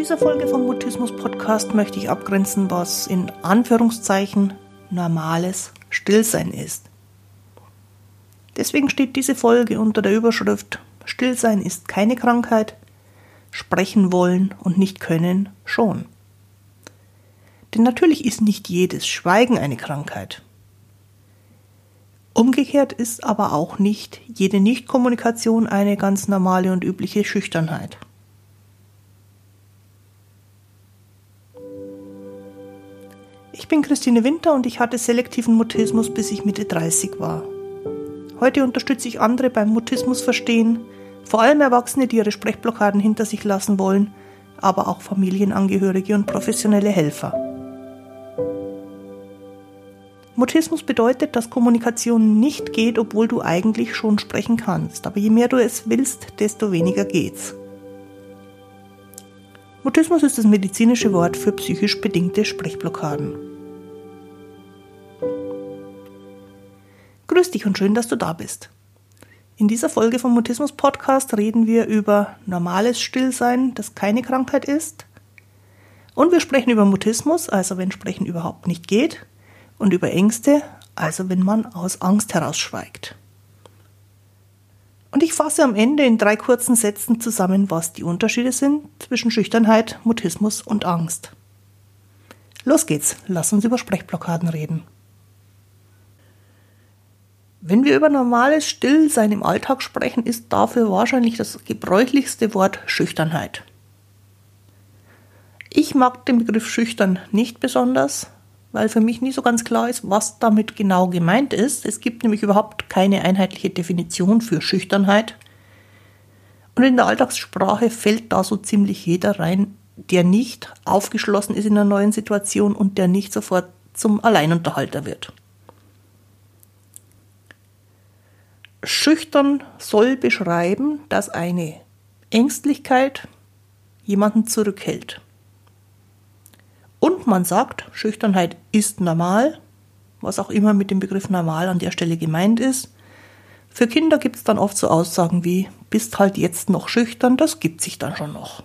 dieser Folge vom Mutismus Podcast möchte ich abgrenzen, was in Anführungszeichen normales Stillsein ist. Deswegen steht diese Folge unter der Überschrift Stillsein ist keine Krankheit, sprechen wollen und nicht können schon. Denn natürlich ist nicht jedes Schweigen eine Krankheit. Umgekehrt ist aber auch nicht jede Nichtkommunikation eine ganz normale und übliche Schüchternheit. Ich bin Christine Winter und ich hatte selektiven Mutismus, bis ich Mitte 30 war. Heute unterstütze ich andere beim Mutismus verstehen, vor allem Erwachsene, die ihre Sprechblockaden hinter sich lassen wollen, aber auch Familienangehörige und professionelle Helfer. Mutismus bedeutet, dass Kommunikation nicht geht, obwohl du eigentlich schon sprechen kannst. Aber je mehr du es willst, desto weniger geht's. Mutismus ist das medizinische Wort für psychisch bedingte Sprechblockaden. Grüß dich und schön, dass du da bist. In dieser Folge vom Mutismus Podcast reden wir über normales Stillsein, das keine Krankheit ist. Und wir sprechen über Mutismus, also wenn Sprechen überhaupt nicht geht und über Ängste, also wenn man aus Angst herausschweigt. Und ich fasse am Ende in drei kurzen Sätzen zusammen, was die Unterschiede sind zwischen Schüchternheit, Mutismus und Angst. Los geht's, lass uns über Sprechblockaden reden. Wenn wir über normales Stillsein im Alltag sprechen, ist dafür wahrscheinlich das gebräuchlichste Wort Schüchternheit. Ich mag den Begriff schüchtern nicht besonders, weil für mich nie so ganz klar ist, was damit genau gemeint ist. Es gibt nämlich überhaupt keine einheitliche Definition für Schüchternheit. Und in der Alltagssprache fällt da so ziemlich jeder rein, der nicht aufgeschlossen ist in einer neuen Situation und der nicht sofort zum Alleinunterhalter wird. Schüchtern soll beschreiben, dass eine Ängstlichkeit jemanden zurückhält. Und man sagt, Schüchternheit ist normal, was auch immer mit dem Begriff normal an der Stelle gemeint ist. Für Kinder gibt es dann oft so Aussagen wie, bist halt jetzt noch schüchtern, das gibt sich dann schon noch.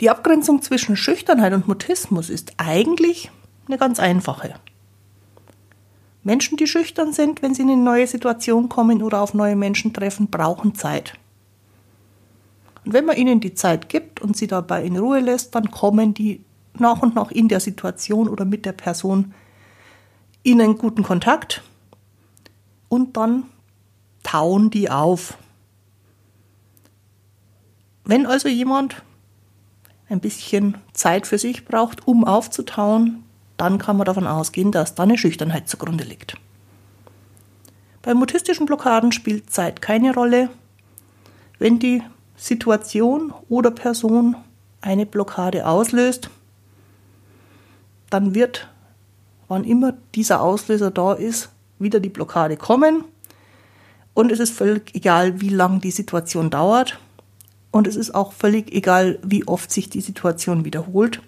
Die Abgrenzung zwischen Schüchternheit und Mutismus ist eigentlich eine ganz einfache. Menschen, die schüchtern sind, wenn sie in eine neue Situation kommen oder auf neue Menschen treffen, brauchen Zeit. Und wenn man ihnen die Zeit gibt und sie dabei in Ruhe lässt, dann kommen die nach und nach in der Situation oder mit der Person in einen guten Kontakt und dann tauen die auf. Wenn also jemand ein bisschen Zeit für sich braucht, um aufzutauen, dann kann man davon ausgehen, dass da eine Schüchternheit zugrunde liegt. Bei mutistischen Blockaden spielt Zeit keine Rolle. Wenn die Situation oder Person eine Blockade auslöst, dann wird, wann immer dieser Auslöser da ist, wieder die Blockade kommen. Und es ist völlig egal, wie lang die Situation dauert. Und es ist auch völlig egal, wie oft sich die Situation wiederholt.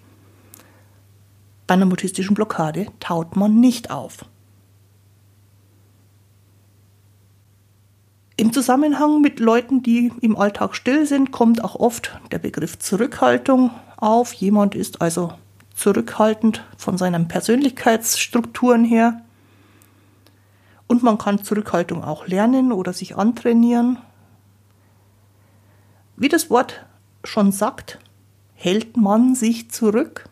Bei einer mutistischen Blockade taut man nicht auf. Im Zusammenhang mit Leuten, die im Alltag still sind, kommt auch oft der Begriff Zurückhaltung auf. Jemand ist also zurückhaltend von seinen Persönlichkeitsstrukturen her. Und man kann Zurückhaltung auch lernen oder sich antrainieren. Wie das Wort schon sagt, hält man sich zurück,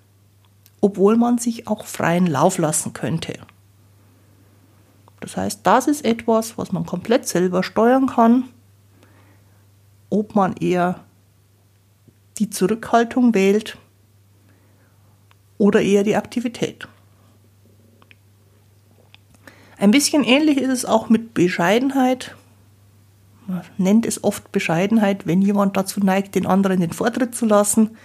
obwohl man sich auch freien Lauf lassen könnte. Das heißt, das ist etwas, was man komplett selber steuern kann, ob man eher die Zurückhaltung wählt oder eher die Aktivität. Ein bisschen ähnlich ist es auch mit Bescheidenheit. Man nennt es oft Bescheidenheit, wenn jemand dazu neigt, den anderen den Vortritt zu lassen.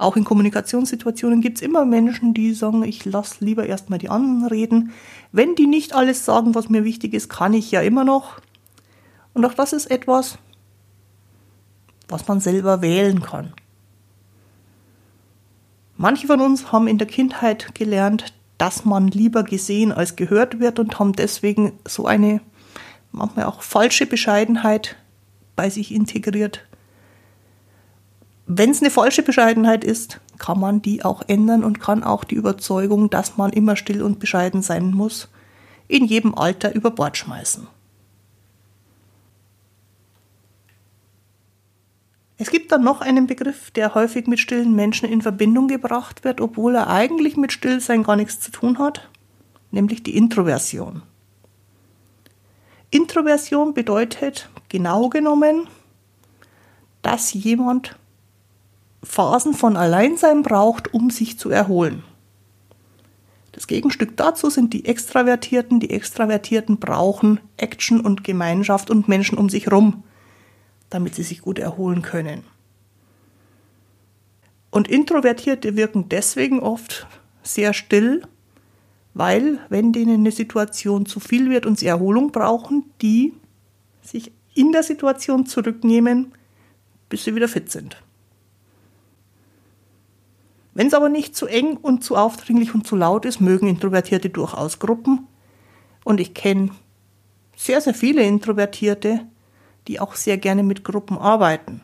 Auch in Kommunikationssituationen gibt es immer Menschen, die sagen, ich lasse lieber erstmal die anderen reden. Wenn die nicht alles sagen, was mir wichtig ist, kann ich ja immer noch. Und auch das ist etwas, was man selber wählen kann. Manche von uns haben in der Kindheit gelernt, dass man lieber gesehen als gehört wird und haben deswegen so eine manchmal auch falsche Bescheidenheit bei sich integriert Wenn es eine falsche Bescheidenheit ist, kann man die auch ändern und kann auch die Überzeugung, dass man immer still und bescheiden sein muss, in jedem Alter über Bord schmeißen. Es gibt dann noch einen Begriff, der häufig mit stillen Menschen in Verbindung gebracht wird, obwohl er eigentlich mit Stillsein gar nichts zu tun hat, nämlich die Introversion. Introversion bedeutet genau genommen, dass jemand Phasen von Alleinsein braucht, um sich zu erholen. Das Gegenstück dazu sind die Extravertierten. Die Extravertierten brauchen Action und Gemeinschaft und Menschen um sich herum, damit sie sich gut erholen können. Und Introvertierte wirken deswegen oft sehr still, weil wenn denen eine Situation zu viel wird und sie Erholung brauchen, die sich in der Situation zurücknehmen, bis sie wieder fit sind. Wenn es aber nicht zu eng und zu aufdringlich und zu laut ist, mögen Introvertierte durchaus Gruppen. Und ich kenne sehr, sehr viele Introvertierte, die auch sehr gerne mit Gruppen arbeiten.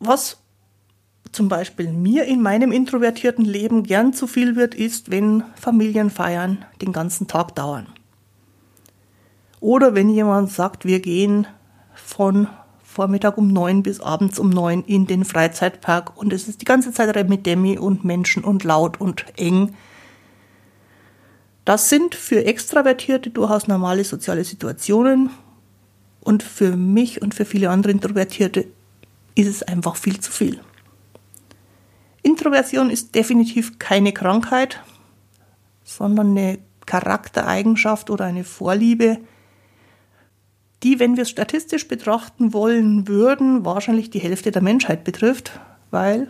Was zum Beispiel mir in meinem introvertierten Leben gern zu viel wird, ist, wenn Familienfeiern den ganzen Tag dauern. Oder wenn jemand sagt, wir gehen von Vormittag um neun bis abends um neun in den Freizeitpark und es ist die ganze Zeit Remi-Demi und Menschen und laut und eng. Das sind für Extravertierte durchaus normale soziale Situationen und für mich und für viele andere Introvertierte ist es einfach viel zu viel. Introversion ist definitiv keine Krankheit, sondern eine Charaktereigenschaft oder eine Vorliebe, die, wenn wir es statistisch betrachten wollen würden, wahrscheinlich die Hälfte der Menschheit betrifft, weil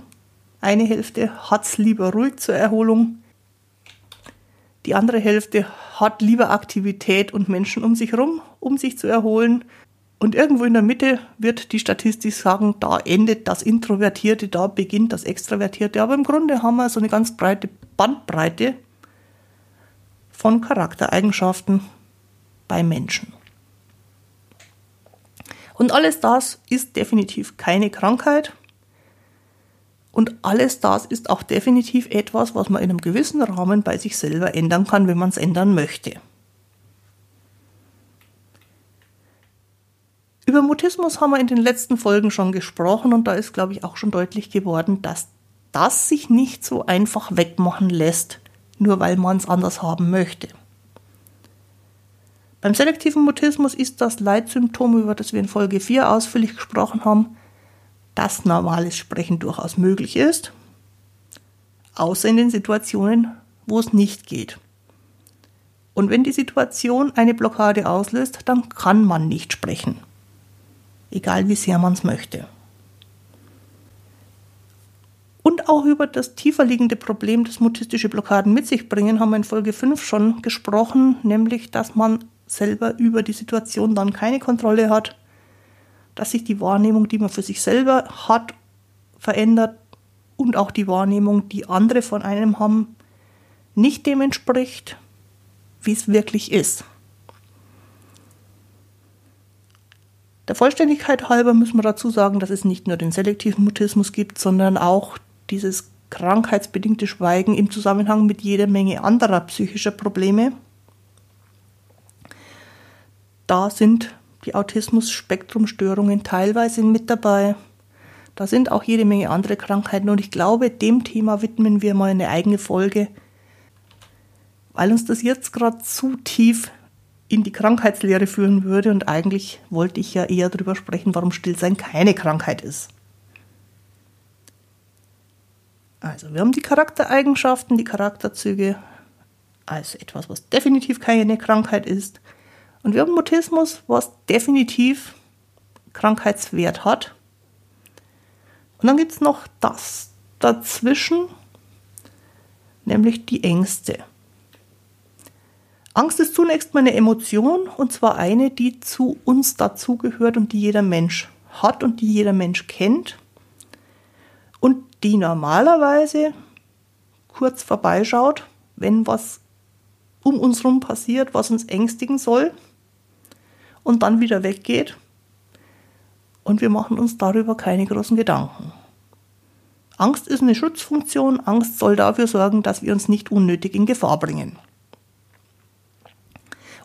eine Hälfte hat es lieber ruhig zur Erholung, die andere Hälfte hat lieber Aktivität und Menschen um sich herum, um sich zu erholen. Und irgendwo in der Mitte wird die Statistik sagen, da endet das Introvertierte, da beginnt das Extravertierte. Aber im Grunde haben wir so eine ganz breite Bandbreite von Charaktereigenschaften bei Menschen. Und alles das ist definitiv keine Krankheit. Und alles das ist auch definitiv etwas, was man in einem gewissen Rahmen bei sich selber ändern kann, wenn man es ändern möchte. Über Mutismus haben wir in den letzten Folgen schon gesprochen und da ist, glaube ich, auch schon deutlich geworden, dass das sich nicht so einfach wegmachen lässt, nur weil man es anders haben möchte. Beim selektiven Mutismus ist das Leitsymptom, über das wir in Folge 4 ausführlich gesprochen haben, dass normales Sprechen durchaus möglich ist, außer in den Situationen, wo es nicht geht. Und wenn die Situation eine Blockade auslöst, dann kann man nicht sprechen, egal wie sehr man es möchte. Und auch über das tiefer liegende Problem, das mutistische Blockaden mit sich bringen, haben wir in Folge 5 schon gesprochen, nämlich dass man selber über die Situation dann keine Kontrolle hat, dass sich die Wahrnehmung, die man für sich selber hat, verändert und auch die Wahrnehmung, die andere von einem haben, nicht dem entspricht, wie es wirklich ist. Der Vollständigkeit halber müssen wir dazu sagen, dass es nicht nur den selektiven Mutismus gibt, sondern auch dieses krankheitsbedingte Schweigen im Zusammenhang mit jeder Menge anderer psychischer Probleme da sind die Autismus-Spektrum-Störungen teilweise mit dabei. Da sind auch jede Menge andere Krankheiten und ich glaube, dem Thema widmen wir mal eine eigene Folge, weil uns das jetzt gerade zu tief in die Krankheitslehre führen würde und eigentlich wollte ich ja eher darüber sprechen, warum Stillsein keine Krankheit ist. Also wir haben die Charaktereigenschaften, die Charakterzüge als etwas, was definitiv keine Krankheit ist. Und wir haben Mutismus, was definitiv Krankheitswert hat. Und dann gibt es noch das dazwischen, nämlich die Ängste. Angst ist zunächst mal eine Emotion und zwar eine, die zu uns dazugehört und die jeder Mensch hat und die jeder Mensch kennt und die normalerweise kurz vorbeischaut, wenn was um uns herum passiert, was uns ängstigen soll und dann wieder weggeht. und wir machen uns darüber keine großen Gedanken. Angst ist eine Schutzfunktion. Angst soll dafür sorgen, dass wir uns nicht unnötig in Gefahr bringen.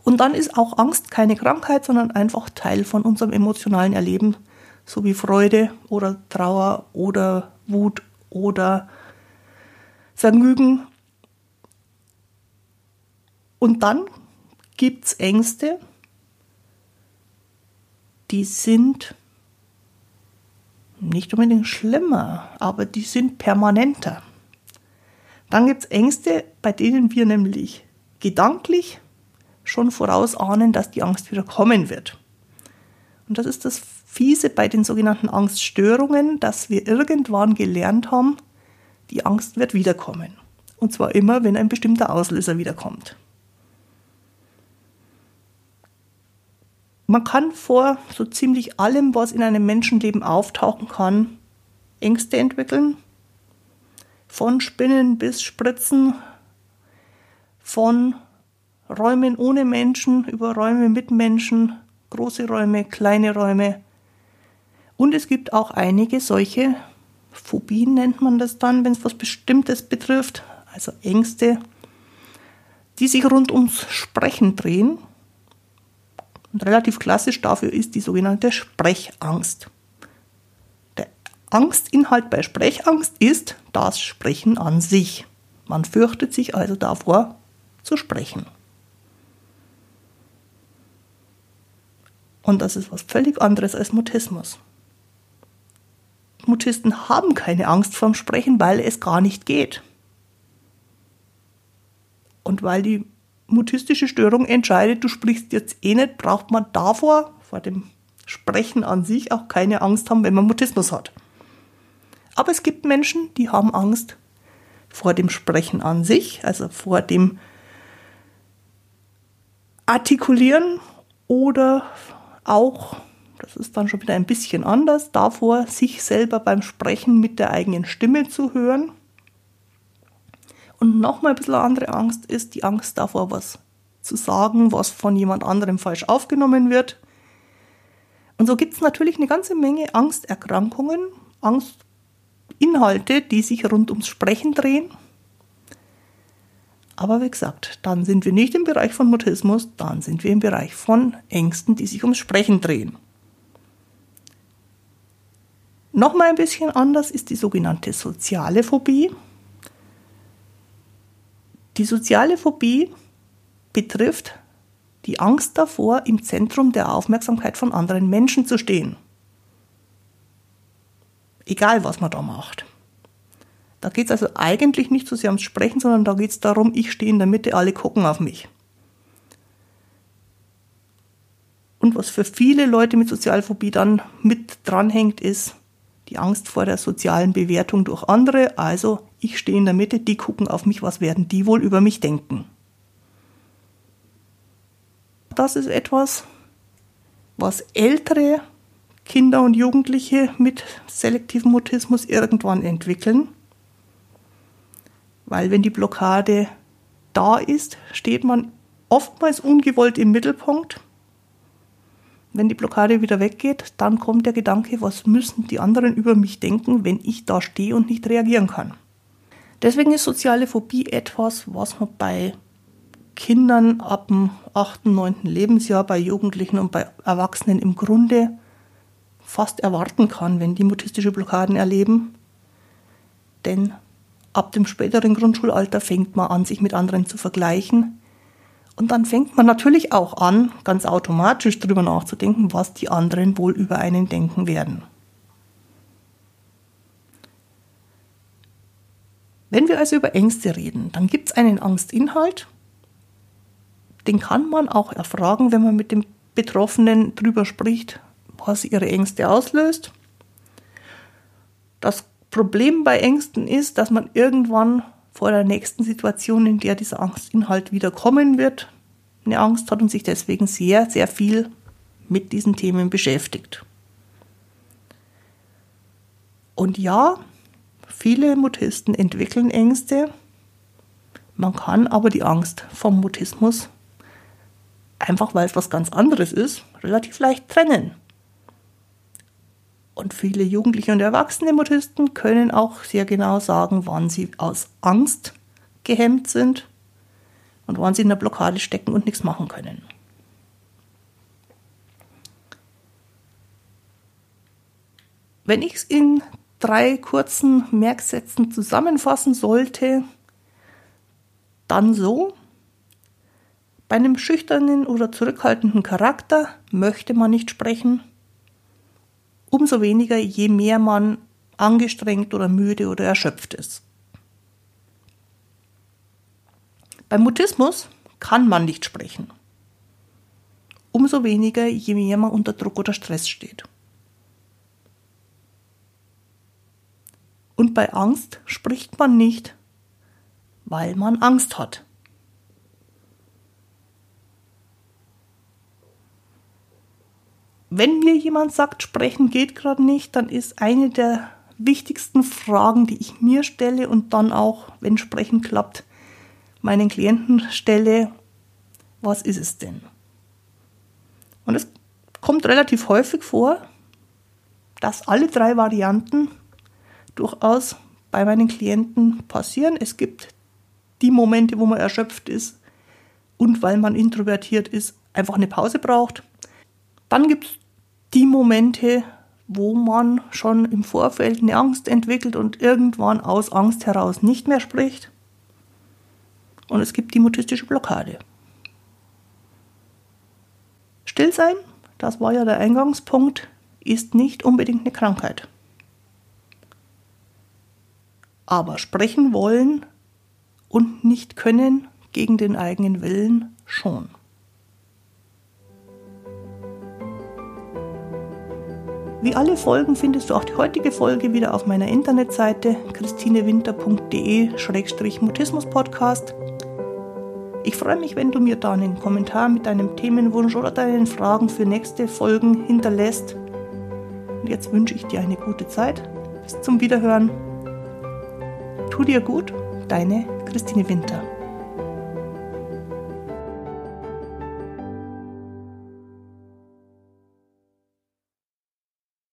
Und dann ist auch Angst keine Krankheit, sondern einfach Teil von unserem emotionalen Erleben, so wie Freude oder Trauer oder Wut oder Vergnügen. Und dann gibt es Ängste, die sind nicht unbedingt schlimmer, aber die sind permanenter. Dann gibt es Ängste, bei denen wir nämlich gedanklich schon vorausahnen, dass die Angst wieder kommen wird. Und das ist das Fiese bei den sogenannten Angststörungen, dass wir irgendwann gelernt haben, die Angst wird wiederkommen. Und zwar immer, wenn ein bestimmter Auslöser wiederkommt. Man kann vor so ziemlich allem, was in einem Menschenleben auftauchen kann, Ängste entwickeln. Von Spinnen bis Spritzen, von Räumen ohne Menschen über Räume mit Menschen, große Räume, kleine Räume. Und es gibt auch einige solche Phobien, nennt man das dann, wenn es was Bestimmtes betrifft, also Ängste, die sich rund ums Sprechen drehen und relativ klassisch dafür ist die sogenannte Sprechangst. Der Angstinhalt bei Sprechangst ist das Sprechen an sich. Man fürchtet sich also davor zu sprechen. Und das ist was völlig anderes als Mutismus. Mutisten haben keine Angst vorm Sprechen, weil es gar nicht geht. Und weil die mutistische Störung entscheidet, du sprichst jetzt eh nicht, braucht man davor, vor dem Sprechen an sich, auch keine Angst haben, wenn man Mutismus hat. Aber es gibt Menschen, die haben Angst vor dem Sprechen an sich, also vor dem Artikulieren oder auch, das ist dann schon wieder ein bisschen anders, davor, sich selber beim Sprechen mit der eigenen Stimme zu hören. Und nochmal ein bisschen andere Angst ist die Angst davor, was zu sagen, was von jemand anderem falsch aufgenommen wird. Und so gibt es natürlich eine ganze Menge Angsterkrankungen, Angstinhalte, die sich rund ums Sprechen drehen. Aber wie gesagt, dann sind wir nicht im Bereich von Mutismus, dann sind wir im Bereich von Ängsten, die sich ums Sprechen drehen. Nochmal ein bisschen anders ist die sogenannte soziale Phobie. Die soziale Phobie betrifft die Angst davor, im Zentrum der Aufmerksamkeit von anderen Menschen zu stehen. Egal, was man da macht. Da geht es also eigentlich nicht so sehr ums Sprechen, sondern da geht es darum, ich stehe in der Mitte, alle gucken auf mich. Und was für viele Leute mit Sozialphobie dann mit dranhängt, ist die Angst vor der sozialen Bewertung durch andere, also ich stehe in der Mitte, die gucken auf mich, was werden die wohl über mich denken. Das ist etwas, was ältere Kinder und Jugendliche mit selektivem Mutismus irgendwann entwickeln. Weil wenn die Blockade da ist, steht man oftmals ungewollt im Mittelpunkt. Wenn die Blockade wieder weggeht, dann kommt der Gedanke, was müssen die anderen über mich denken, wenn ich da stehe und nicht reagieren kann. Deswegen ist soziale Phobie etwas, was man bei Kindern ab dem 8., 9. Lebensjahr, bei Jugendlichen und bei Erwachsenen im Grunde fast erwarten kann, wenn die mutistische Blockaden erleben. Denn ab dem späteren Grundschulalter fängt man an, sich mit anderen zu vergleichen. Und dann fängt man natürlich auch an, ganz automatisch darüber nachzudenken, was die anderen wohl über einen denken werden. Wenn wir also über Ängste reden, dann gibt es einen Angstinhalt. Den kann man auch erfragen, wenn man mit dem Betroffenen darüber spricht, was ihre Ängste auslöst. Das Problem bei Ängsten ist, dass man irgendwann vor der nächsten Situation, in der dieser Angstinhalt wieder kommen wird, eine Angst hat und sich deswegen sehr, sehr viel mit diesen Themen beschäftigt. Und ja, Viele Mutisten entwickeln Ängste. Man kann aber die Angst vom Mutismus, einfach weil es was ganz anderes ist, relativ leicht trennen. Und viele Jugendliche und erwachsene Mutisten können auch sehr genau sagen, wann sie aus Angst gehemmt sind und wann sie in der Blockade stecken und nichts machen können. Wenn ich es in drei kurzen Merksätzen zusammenfassen sollte, dann so. Bei einem schüchternen oder zurückhaltenden Charakter möchte man nicht sprechen. Umso weniger, je mehr man angestrengt oder müde oder erschöpft ist. Beim Mutismus kann man nicht sprechen. Umso weniger, je mehr man unter Druck oder Stress steht. Und bei Angst spricht man nicht, weil man Angst hat. Wenn mir jemand sagt, sprechen geht gerade nicht, dann ist eine der wichtigsten Fragen, die ich mir stelle und dann auch, wenn sprechen klappt, meinen Klienten stelle, was ist es denn? Und es kommt relativ häufig vor, dass alle drei Varianten durchaus bei meinen Klienten passieren. Es gibt die Momente, wo man erschöpft ist und weil man introvertiert ist, einfach eine Pause braucht. Dann gibt es die Momente, wo man schon im Vorfeld eine Angst entwickelt und irgendwann aus Angst heraus nicht mehr spricht. Und es gibt die mutistische Blockade. Stillsein, das war ja der Eingangspunkt, ist nicht unbedingt eine Krankheit aber sprechen wollen und nicht können gegen den eigenen Willen schon. Wie alle Folgen findest du auch die heutige Folge wieder auf meiner Internetseite christinewinter.de-mutismus-podcast. Ich freue mich, wenn du mir da einen Kommentar mit deinem Themenwunsch oder deinen Fragen für nächste Folgen hinterlässt. Und jetzt wünsche ich dir eine gute Zeit. Bis zum Wiederhören. Tu dir gut, deine Christine Winter.